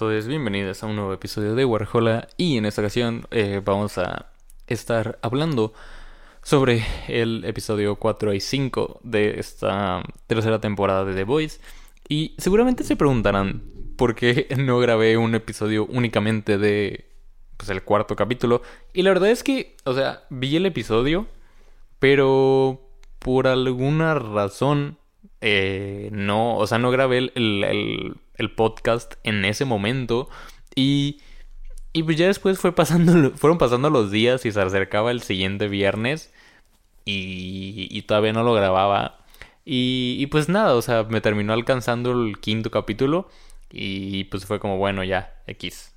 Todos, bienvenidos a un nuevo episodio de Warhola y en esta ocasión eh, vamos a estar hablando sobre el episodio 4 y 5 de esta tercera temporada de The Voice y seguramente se preguntarán por qué no grabé un episodio únicamente de pues el cuarto capítulo. Y la verdad es que, o sea, vi el episodio pero por alguna razón eh, no, o sea, no grabé el el podcast en ese momento y, y pues ya después fue pasando, fueron pasando los días y se acercaba el siguiente viernes y, y todavía no lo grababa. Y, y, pues nada, o sea, me terminó alcanzando el quinto capítulo y pues fue como, bueno, ya, X.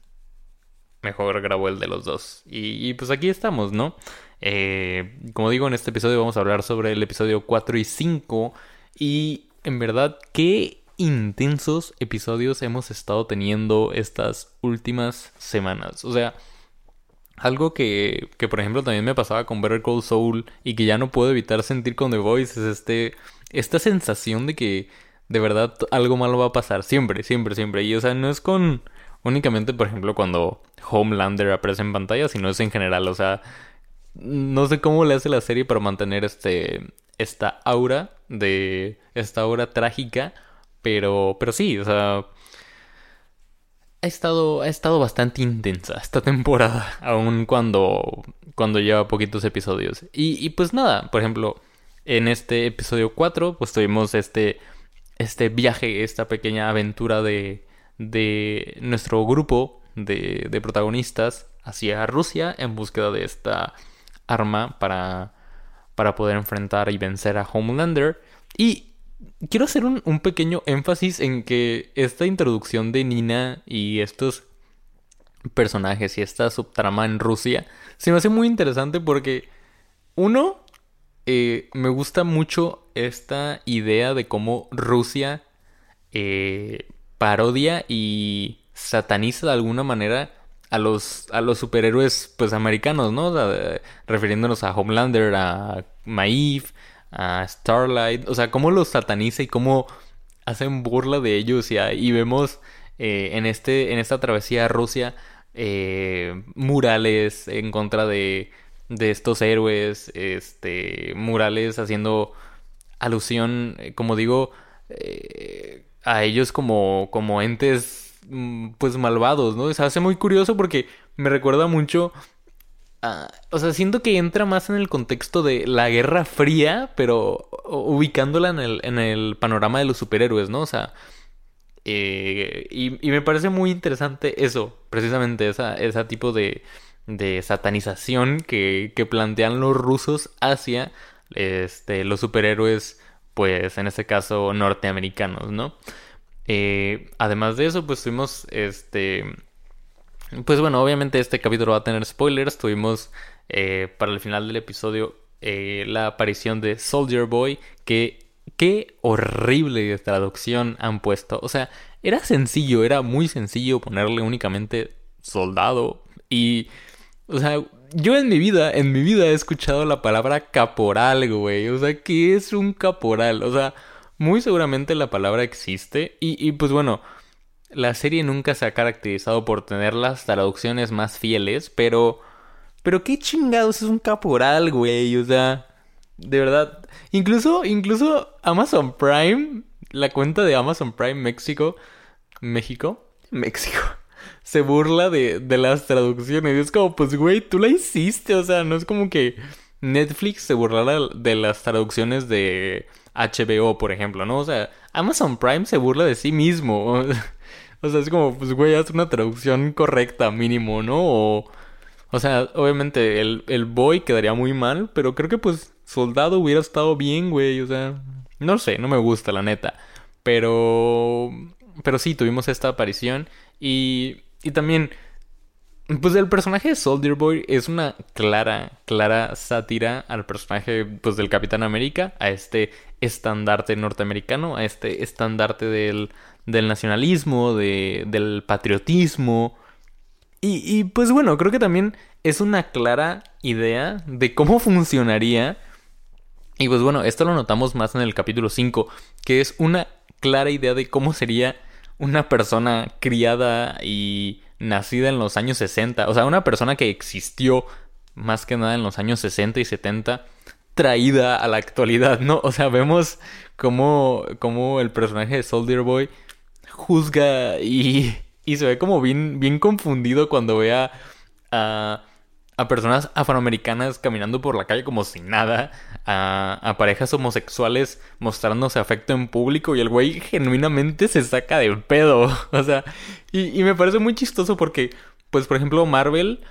Mejor grabó el de los dos. Y, y pues aquí estamos, ¿no? Eh, como digo, en este episodio vamos a hablar sobre el episodio 4 y 5. Y en verdad, qué intensos episodios hemos estado teniendo estas últimas semanas. O sea, algo que, que por ejemplo también me pasaba con Better Call Soul y que ya no puedo evitar sentir con The Voice es este, esta sensación de que de verdad algo malo va a pasar. Siempre, siempre, siempre. Y o sea, no es con únicamente, por ejemplo, cuando Homelander aparece en pantalla, sino es en general. O sea, no sé cómo le hace la serie para mantener este esta aura de esta aura trágica pero, pero sí, o sea, ha estado, ha estado bastante intensa esta temporada, aun cuando, cuando lleva poquitos episodios. Y, y pues nada, por ejemplo, en este episodio 4, pues tuvimos este, este viaje, esta pequeña aventura de, de nuestro grupo de, de protagonistas hacia Rusia en búsqueda de esta arma para, para poder enfrentar y vencer a Homelander. Y quiero hacer un, pequeño énfasis en que esta introducción de Nina y estos personajes y esta subtrama en Rusia se me hace muy interesante porque uno eh, me gusta mucho esta idea de cómo Rusia eh, parodia y sataniza de alguna manera a los, a los superhéroes pues americanos, ¿no? refiriéndonos a Homelander, a Maeve, a Starlight, o sea, cómo los sataniza y cómo hacen burla de ellos y, y vemos eh, en, este, en esta travesía a Rusia eh, murales en contra de, de estos héroes, este, murales haciendo alusión, eh, como digo, a ellos como, como entes pues malvados, ¿no? Se hace muy curioso porque me recuerda mucho o sea, siento que entra más en el contexto de la Guerra Fría, pero ubicándola en el, en el panorama de los superhéroes, ¿no? O sea, eh, y, me parece muy interesante eso, precisamente, esa, ese tipo de, de satanización que, que, plantean los rusos hacia este, los superhéroes, pues en este caso norteamericanos, ¿no? Eh, además de eso, pues tuvimos este pues bueno, obviamente este capítulo va a tener spoilers. Tuvimos eh, para el final del episodio eh, la aparición de Soldier Boy. Que qué horrible traducción han puesto. O sea, era sencillo, era muy sencillo ponerle únicamente soldado. Y, o sea, yo en mi vida, en mi vida he escuchado la palabra caporal, güey. O sea, ¿qué es un caporal? O sea, muy seguramente la palabra existe. Y, y pues bueno la serie nunca se ha caracterizado por tener las traducciones más fieles, pero... Pero qué chingados es un caporal, güey, o sea... De verdad. Incluso, incluso Amazon Prime, la cuenta de Amazon Prime México... México, México, se burla de, de las traducciones. Es como, pues, güey, tú la hiciste, o sea, no es como que Netflix se burlara de las traducciones de HBO, por ejemplo, ¿no? O sea, Amazon Prime se burla de sí mismo. O sea, es como, pues, güey, haz una traducción correcta, mínimo, ¿no? O, o sea, obviamente el, el boy quedaría muy mal, pero creo que, pues, soldado hubiera estado bien, güey. O sea, no sé, no me gusta, la neta. Pero, pero sí, tuvimos esta aparición y, y también, pues el personaje de Soldier Boy es una clara, clara sátira al personaje pues, del Capitán América, a este estandarte norteamericano, a este estandarte del, del nacionalismo, de, del patriotismo. Y, y pues bueno, creo que también es una clara idea de cómo funcionaría. Y pues bueno, esto lo notamos más en el capítulo 5, que es una clara idea de cómo sería una persona criada y nacida en los años 60, o sea, una persona que existió más que nada en los años 60 y 70, traída a la actualidad, ¿no? O sea, vemos cómo, cómo el personaje de Soldier Boy juzga y, y se ve como bien, bien confundido cuando ve a, a, personas afroamericanas caminando por la calle como sin nada, a, a, parejas homosexuales mostrándose afecto en público y el güey genuinamente se saca de pedo. O sea, y, y me parece muy chistoso porque, pues por ejemplo, Marvel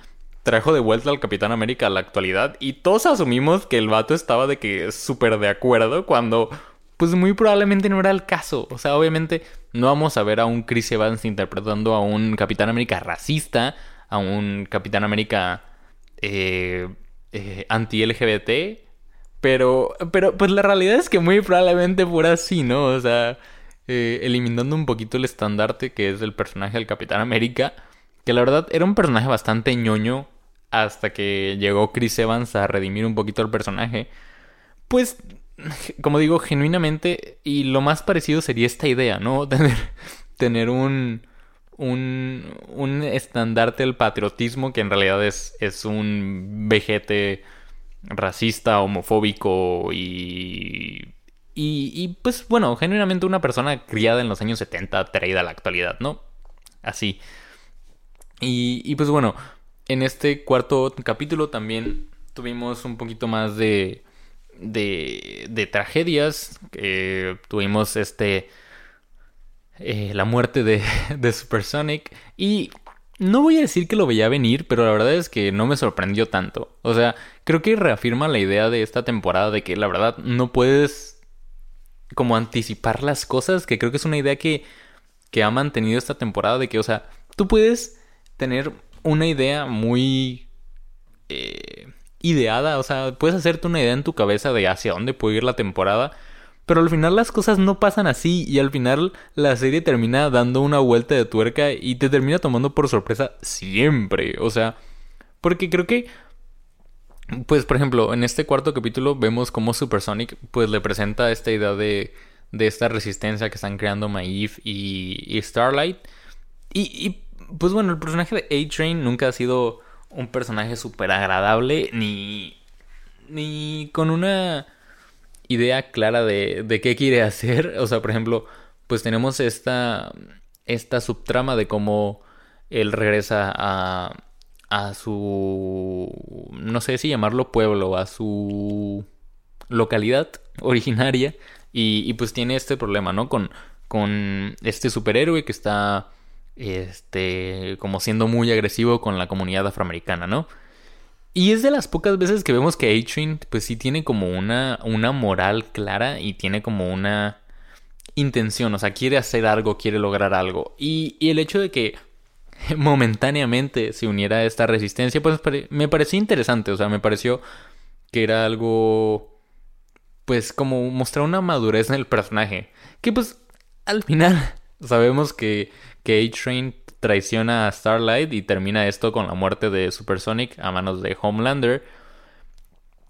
trajo de vuelta al Capitán América a la actualidad y todos asumimos que el vato estaba de que súper de acuerdo cuando pues muy probablemente no era el caso. O sea, obviamente no vamos a ver a un Chris Evans interpretando a un Capitán América racista, a un Capitán América eh, eh, anti-LGBT, pero, pero pues la realidad es que muy probablemente fuera así, ¿no? O sea, eh, eliminando un poquito el estandarte que es el personaje del Capitán América, que la verdad era un personaje bastante ñoño hasta que llegó Chris Evans a redimir un poquito al personaje. Pues como digo, genuinamente, y lo más parecido sería esta idea, ¿no? Tener, tener un, un, un estandarte del patriotismo que en realidad es, es un vejete racista, homofóbico y, y, y, pues bueno, genuinamente una persona criada en los años 70 traída a la actualidad, ¿no? Así. Y, y pues bueno, en este cuarto capítulo también tuvimos un poquito más de de, de tragedias. tuvimos este. Eh, la muerte de, de Supersonic. Y no voy a decir que lo veía venir, pero la verdad es que no me sorprendió tanto. O sea, creo que reafirma la idea de esta temporada de que la verdad no puedes como anticipar las cosas, que creo que es una idea que, que ha mantenido esta temporada de que, o sea, tú puedes tener una idea muy... Eh, ideada, o sea, puedes hacerte una idea en tu cabeza de hacia dónde puede ir la temporada, pero al final las cosas no pasan así y al final la serie termina dando una vuelta de tuerca y te termina tomando por sorpresa siempre, o sea, porque creo que pues por ejemplo, en este cuarto capítulo vemos cómo Supersonic pues le presenta esta idea de, de esta resistencia que están creando Maeve y, Starlight. Y, y, pues bueno, el personaje de A-Train nunca ha sido un personaje súper agradable ni, ni con una idea clara de, de qué quiere hacer. O sea, por ejemplo, pues tenemos esta, esta subtrama de cómo él regresa a, a su, no sé si llamarlo pueblo, a su localidad originaria y, y pues tiene este problema, ¿no? Con, con este superhéroe que está este, como siendo muy agresivo con la comunidad afroamericana, ¿no? Y es de las pocas veces que vemos que A-Train, pues sí tiene como una, una moral clara y tiene como una intención, o sea, quiere hacer algo, quiere lograr algo. Y, y el hecho de que momentáneamente se uniera a esta resistencia, pues me pareció interesante, o sea, me pareció que era algo, pues como mostrar una madurez en el personaje, que pues al final sabemos que que A-Train traiciona a Starlight y termina esto con la muerte de Supersonic a manos de Homelander.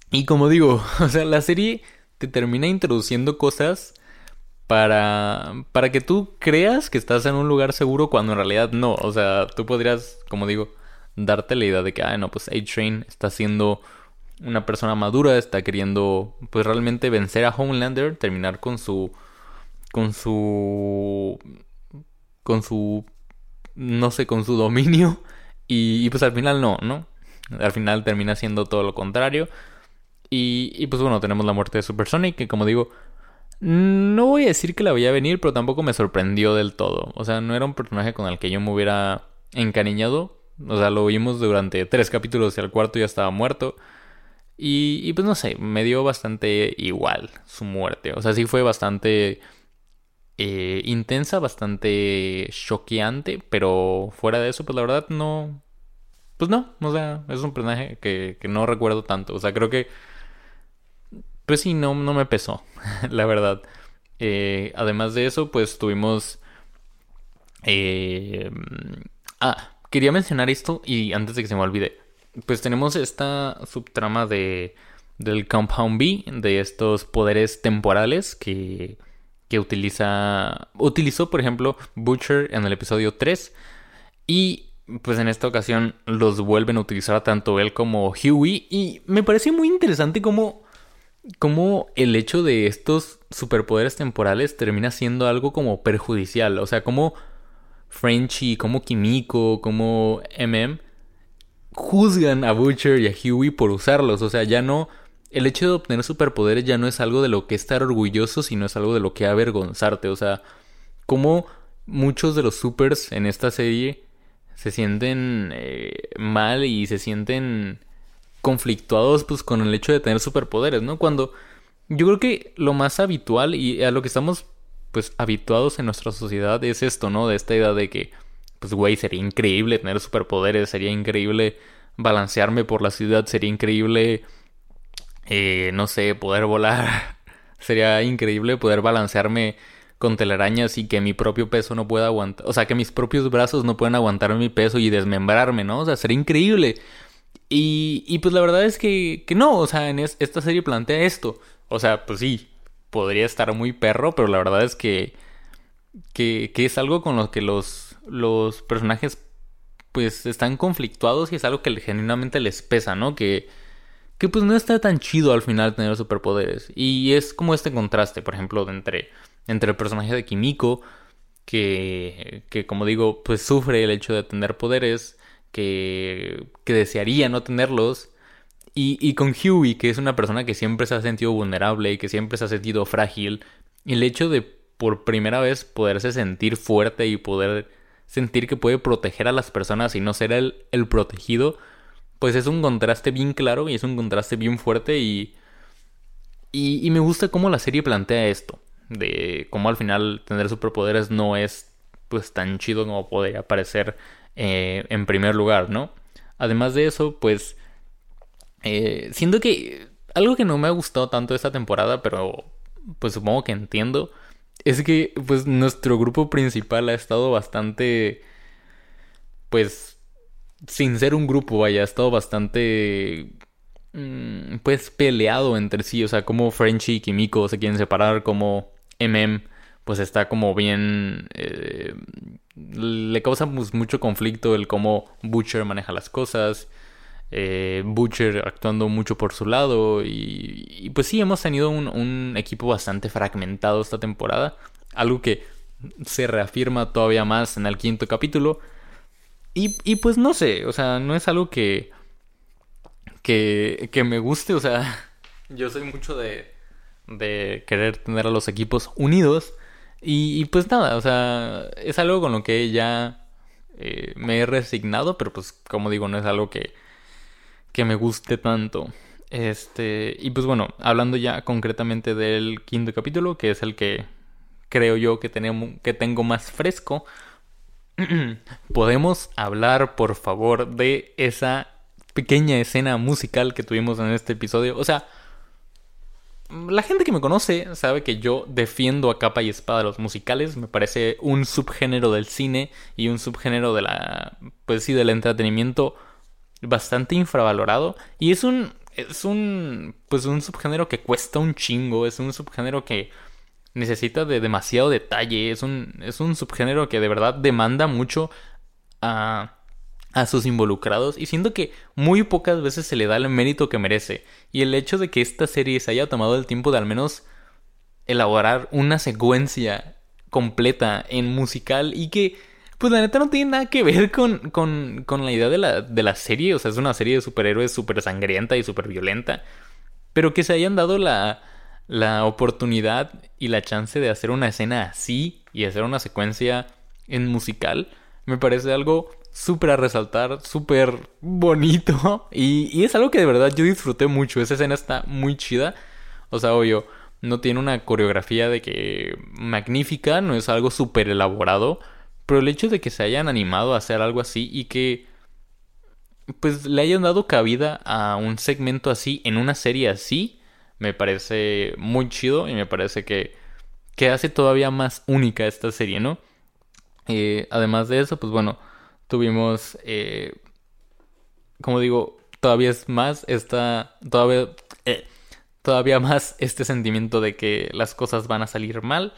Y como digo, o sea, la serie te termina introduciendo cosas para, para que tú creas que estás en un lugar seguro cuando en realidad no. O sea, tú podrías, como digo, darte la idea de que, ah, no, pues A-Train está siendo una persona madura, está queriendo, pues realmente vencer a Homelander, terminar con su, con su con su, no sé, con su dominio. Y, pues al final no, ¿no? Al final termina siendo todo lo contrario. Y, y pues bueno, tenemos la muerte de Supersonic, que como digo, no voy a decir que la veía venir, pero tampoco me sorprendió del todo. O sea, no era un personaje con el que yo me hubiera encariñado. O sea, lo vimos durante tres capítulos y al cuarto ya estaba muerto. Y, y, pues no sé, me dio bastante igual su muerte. O sea, sí fue bastante eh, intensa, bastante choqueante, pero fuera de eso, pues la verdad no... Pues no, o sea, es un personaje que, que no recuerdo tanto. O sea, creo que... Pues sí, no, no me pesó, la verdad. Eh, además de eso, pues tuvimos... Eh, ah, quería mencionar esto y antes de que se me olvide. Pues tenemos esta subtrama de del Compound B, de estos poderes temporales que, que utiliza, utilizó, por ejemplo, Butcher en el episodio 3. Y pues en esta ocasión los vuelven a utilizar tanto él como Huey. Y me parece muy interesante cómo, cómo el hecho de estos superpoderes temporales termina siendo algo como perjudicial. O sea, como Frenchy, como Kimiko, como MM juzgan a Butcher y a Huey por usarlos. O sea, ya no el hecho de obtener superpoderes ya no es algo de lo que estar orgulloso, sino es algo de lo que avergonzarte. O sea, como muchos de los supers en esta serie se sienten eh, mal y se sienten conflictuados pues con el hecho de tener superpoderes, ¿no? Cuando yo creo que lo más habitual y a lo que estamos pues habituados en nuestra sociedad es esto, ¿no? De esta idea de que pues güey, sería increíble tener superpoderes, sería increíble balancearme por la ciudad, sería increíble eh, no sé, poder volar. Sería increíble poder balancearme con telarañas y que mi propio peso no pueda aguantar. O sea, que mis propios brazos no puedan aguantar mi peso y desmembrarme, ¿no? O sea, sería increíble. Y, y pues la verdad es que, que no, o sea, en esta serie plantea esto. O sea, pues sí, podría estar muy perro, pero la verdad es que, que, que es algo con lo que los, los personajes pues están conflictuados y es algo que genuinamente les pesa, ¿no? Que, que pues no está tan chido al final tener superpoderes. Y es como este contraste, por ejemplo, entre, entre el personaje de Kimiko, que, que como digo, pues sufre el hecho de tener poderes, que, que desearía no tenerlos, y, y con Huey, que es una persona que siempre se ha sentido vulnerable y que siempre se ha sentido frágil, el hecho de por primera vez poderse sentir fuerte y poder sentir que puede proteger a las personas y no ser el, el protegido, pues es un contraste bien claro y es un contraste bien fuerte y, y, me gusta cómo la serie plantea esto, de cómo al final tener superpoderes no es pues tan chido como podría parecer eh, en primer lugar, ¿no? Además de eso, pues eh, siento que algo que no me ha gustado tanto esta temporada, pero pues supongo que entiendo, es que pues nuestro grupo principal ha estado bastante pues sin ser un grupo, vaya, ha estado bastante mm, pues peleado entre sí, o sea, como Frenchy y Kimiko se quieren separar, como MM pues está como bien eh, le causa pues, mucho conflicto el cómo Butcher maneja las cosas, eh, Butcher actuando mucho por su lado y, pues sí hemos tenido un equipo bastante fragmentado esta temporada, algo que se reafirma todavía más en el quinto capítulo y, y pues no sé, o sea, no es algo que, que, que me guste, o sea, yo soy mucho de, de querer tener a los equipos unidos. Y, pues nada, o sea, es algo con lo que ya eh, me he resignado, pero pues como digo, no es algo que, que me guste tanto. Este, y pues bueno, hablando ya concretamente del quinto capítulo, que es el que creo yo que, tenemos, que tengo más fresco, ¿Podemos hablar, por favor, de esa pequeña escena musical que tuvimos en este episodio? O sea, la gente que me conoce sabe que yo defiendo a capa y espada los musicales. Me parece un subgénero del cine y un subgénero de la. Pues sí, del entretenimiento bastante infravalorado. Y es un. Es un. Pues un subgénero que cuesta un chingo. Es un subgénero que necesita de demasiado detalle. Es un, es un subgénero que de verdad demanda mucho a, a sus involucrados. Y siento que muy pocas veces se le da el mérito que merece. Y el hecho de que esta serie se haya tomado el tiempo de al menos elaborar una secuencia completa en musical y que pues la neta no tiene nada que ver con, con, con la idea de la, de la serie. O sea, es una serie de superhéroes súper sangrienta y súper violenta. Pero que se hayan dado la, la oportunidad y la chance de hacer una escena así y hacer una secuencia en musical, me parece algo súper a resaltar, súper bonito y, y, es algo que de verdad yo disfruté mucho. Esa escena está muy chida. O sea, obvio, no tiene una coreografía de que magnífica, no es algo súper elaborado, pero el hecho de que se hayan animado a hacer algo así y que pues le hayan dado cabida a un segmento así en una serie así, me parece muy chido y me parece que, que hace todavía más única esta serie, ¿no? Eh, además de eso, pues bueno, tuvimos, eh, como digo, todavía es más esta, todavía, eh, todavía más este sentimiento de que las cosas van a salir mal.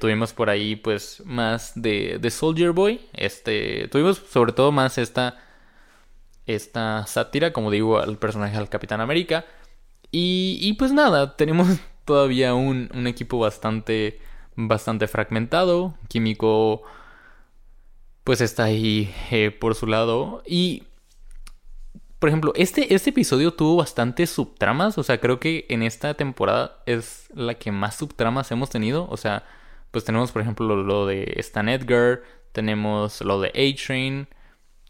tuvimos por ahí pues más de, de Soldier Boy, este, tuvimos sobre todo más esta, esta sátira, como digo, al personaje del Capitán América. Y, y pues nada, tenemos todavía un, equipo bastante, bastante fragmentado. Químico pues está ahí eh, por su lado. Y, por ejemplo, este, este episodio tuvo bastantes subtramas. O sea, creo que en esta temporada es la que más subtramas hemos tenido. O sea, pues tenemos, por ejemplo, lo, de Stan Edgar. Tenemos lo de A-Train.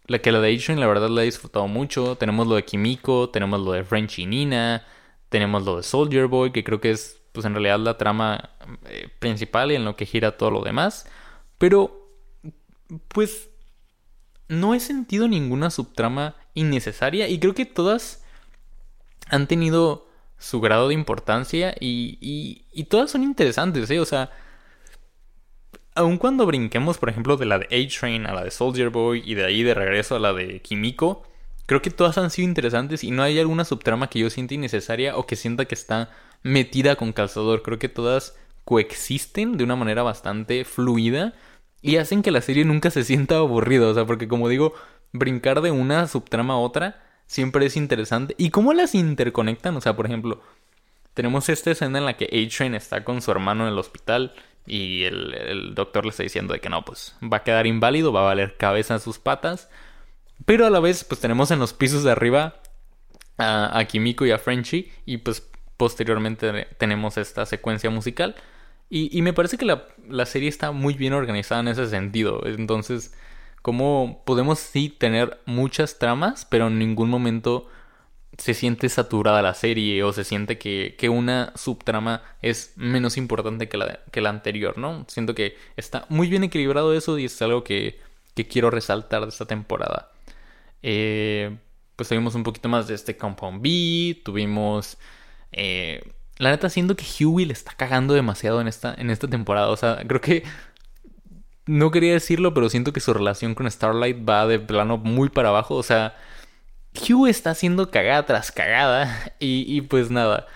La que lo de A-Train, la verdad, la he disfrutado mucho. Tenemos lo de Kimiko. Tenemos lo de French y Nina. Tenemos lo de Soldier Boy, que creo que es, pues en realidad, la trama eh, principal y en lo que gira todo lo demás. Pero pues no he sentido ninguna subtrama innecesaria y creo que todas han tenido su grado de importancia y, y, todas son interesantes, ¿eh? O sea, aun cuando brinquemos, por ejemplo, de la de A-Train a la de Soldier Boy y de ahí de regreso a la de Kimiko, creo que todas han sido interesantes y no hay alguna subtrama que yo sienta innecesaria o que sienta que está metida con calzador. Creo que todas coexisten de una manera bastante fluida y hacen que la serie nunca se sienta aburrida, o sea, porque como digo, brincar de una subtrama a otra siempre es interesante. ¿Y cómo las interconectan? O sea, por ejemplo, tenemos esta escena en la que A-Train está con su hermano en el hospital y el, doctor le está diciendo de que no, pues va a quedar inválido, va a valer cabeza en sus patas. Pero a la vez, pues tenemos en los pisos de arriba a, Kimiko y a Frenchy y pues posteriormente tenemos esta secuencia musical y, me parece que la, serie está muy bien organizada en ese sentido. Entonces, como podemos sí tener muchas tramas, pero en ningún momento se siente saturada la serie o se siente que, que una subtrama es menos importante que la, que la anterior, ¿no? Siento que está muy bien equilibrado eso y es algo que, que quiero resaltar de esta temporada. Eh, pues tuvimos un poquito más de este Compound B, tuvimos... Eh, la neta siento que Huey le está cagando demasiado en esta, en esta temporada. O sea, creo que. No quería decirlo, pero siento que su relación con Starlight va de plano muy para abajo. O sea, Hugh está haciendo cagada tras cagada. Y, pues nada.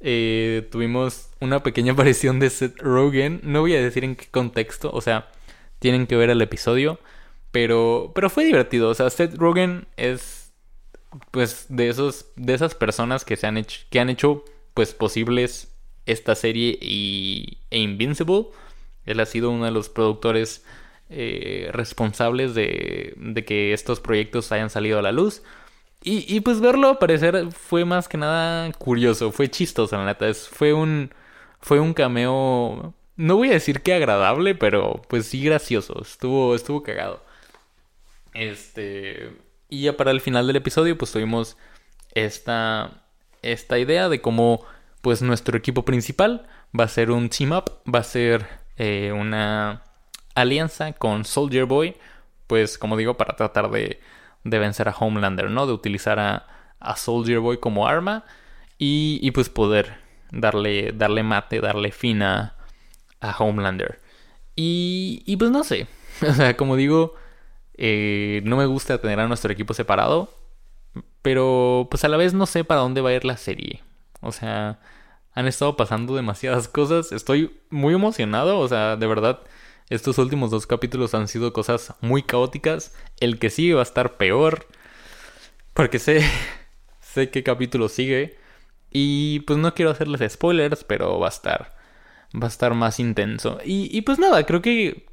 Eh, tuvimos una pequeña aparición de Seth Rogen. No voy a decir en qué contexto. O sea, tienen que ver el episodio. Pero, pero fue divertido. O sea, Seth Rogen es. Pues de esos. De esas personas que se han hecho. Que han hecho pues posibles esta serie y, e Invincible. Él ha sido uno de los productores eh, responsables de, de, que estos proyectos hayan salido a la luz. Y, y, pues verlo aparecer fue más que nada curioso, fue chistoso, la neta. fue un, fue un cameo, no voy a decir que agradable, pero pues sí gracioso, estuvo, estuvo cagado. Este, y ya para el final del episodio pues tuvimos esta esta idea de cómo pues nuestro equipo principal va a ser un team up, va a ser eh, una alianza con Soldier Boy, pues como digo, para tratar de, de vencer a Homelander, ¿no? De utilizar a, a Soldier Boy como arma y, y, pues poder darle, darle mate, darle fin a, a Homelander. Y, y pues no sé, o sea, como digo, eh, no me gusta tener a nuestro equipo separado. Pero pues a la vez no sé para dónde va a ir la serie. O sea, han estado pasando demasiadas cosas. Estoy muy emocionado. O sea, de verdad, estos últimos dos capítulos han sido cosas muy caóticas. El que sigue va a estar peor. Porque sé, sé qué capítulo sigue. Y pues no quiero hacerles spoilers, pero va a estar, va a estar más intenso. Y, y pues nada, creo que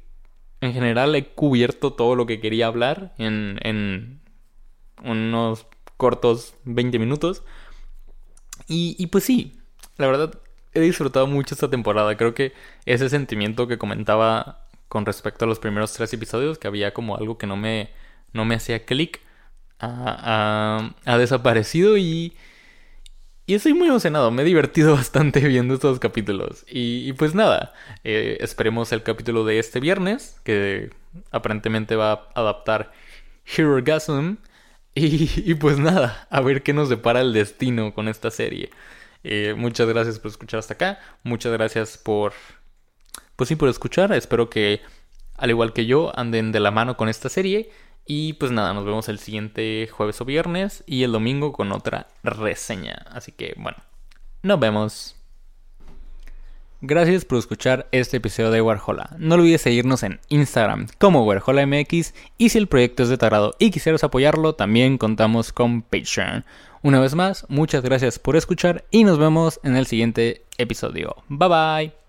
en general he cubierto todo lo que quería hablar en, en unos cortos 20 minutos. Y, pues sí, la verdad he disfrutado mucho esta temporada. Creo que ese sentimiento que comentaba con respecto a los primeros tres episodios, que había como algo que no me, no me hacía clic, ha, desaparecido y, Y estoy muy emocionado, me he divertido bastante viendo estos capítulos. Y, pues nada, eh, esperemos el capítulo de este viernes, que aparentemente va a adaptar Hero Y, y pues nada, a ver qué nos depara el destino con esta serie. Eh, muchas gracias por escuchar hasta acá. Muchas gracias por... Pues sí, por escuchar. Espero que, al igual que yo, anden de la mano con esta serie. Y pues nada, nos vemos el siguiente jueves o viernes y el domingo con otra reseña. Así que bueno, nos vemos. Gracias por escuchar este episodio de Warhola. No olvides seguirnos en Instagram como WarholaMX y si el proyecto es de tarado y quisieras apoyarlo, también contamos con Patreon. Una vez más, muchas gracias por escuchar y nos vemos en el siguiente episodio. Bye bye.